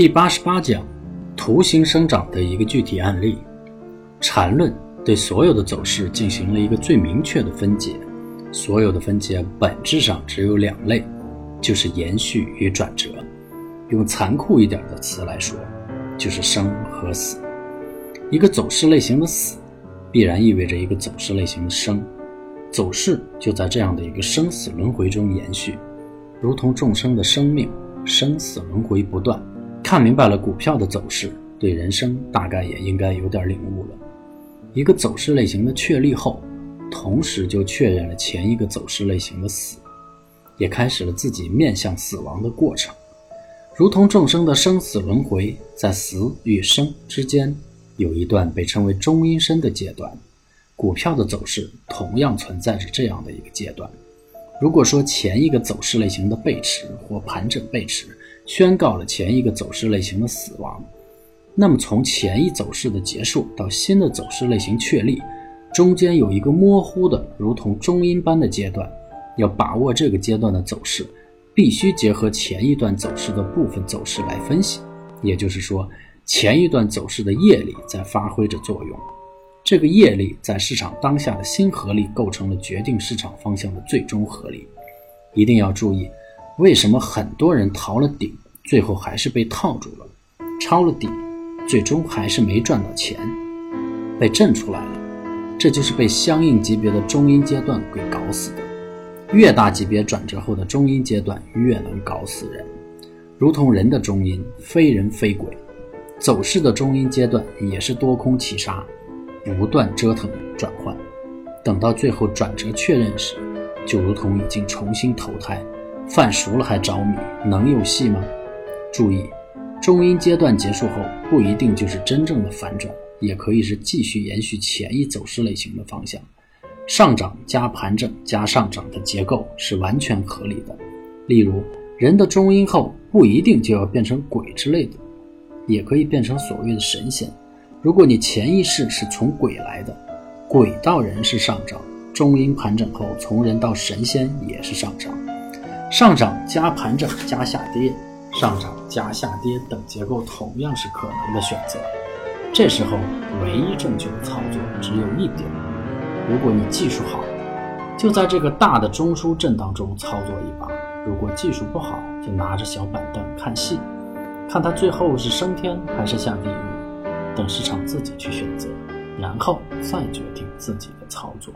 第八十八讲，图形生长的一个具体案例。缠论对所有的走势进行了一个最明确的分解，所有的分解本质上只有两类，就是延续与转折。用残酷一点的词来说，就是生和死。一个走势类型的死，必然意味着一个走势类型的生。走势就在这样的一个生死轮回中延续，如同众生的生命，生死轮回不断。看明白了股票的走势，对人生大概也应该有点领悟了。一个走势类型的确立后，同时就确认了前一个走势类型的死，也开始了自己面向死亡的过程。如同众生的生死轮回，在死与生之间有一段被称为中阴身的阶段。股票的走势同样存在着这样的一个阶段。如果说前一个走势类型的背驰或盘整背驰宣告了前一个走势类型的死亡，那么从前一走势的结束到新的走势类型确立，中间有一个模糊的如同中音般的阶段。要把握这个阶段的走势，必须结合前一段走势的部分走势来分析。也就是说，前一段走势的业力在发挥着作用。这个业力在市场当下的新合力构成了决定市场方向的最终合力。一定要注意，为什么很多人逃了顶，最后还是被套住了，抄了底，最终还是没赚到钱，被震出来了。这就是被相应级别的中阴阶段给搞死的。越大级别转折后的中阴阶段越能搞死人，如同人的中阴，非人非鬼。走势的中阴阶段也是多空齐杀。不断折腾转换，等到最后转折确认时，就如同已经重新投胎，饭熟了还着迷，能有戏吗？注意，中阴阶段结束后，不一定就是真正的反转，也可以是继续延续前一走势类型的方向，上涨加盘整加上涨的结构是完全合理的。例如，人的中阴后不一定就要变成鬼之类的，也可以变成所谓的神仙。如果你潜意识是从鬼来的，鬼到人是上涨，中阴盘整后从人到神仙也是上涨，上涨加盘整加下跌，上涨加下跌等结构同样是可能的选择。这时候唯一正确的操作只有一点：如果你技术好，就在这个大的中枢震荡中操作一把；如果技术不好，就拿着小板凳看戏，看他最后是升天还是下地狱。等市场自己去选择，然后再决定自己的操作。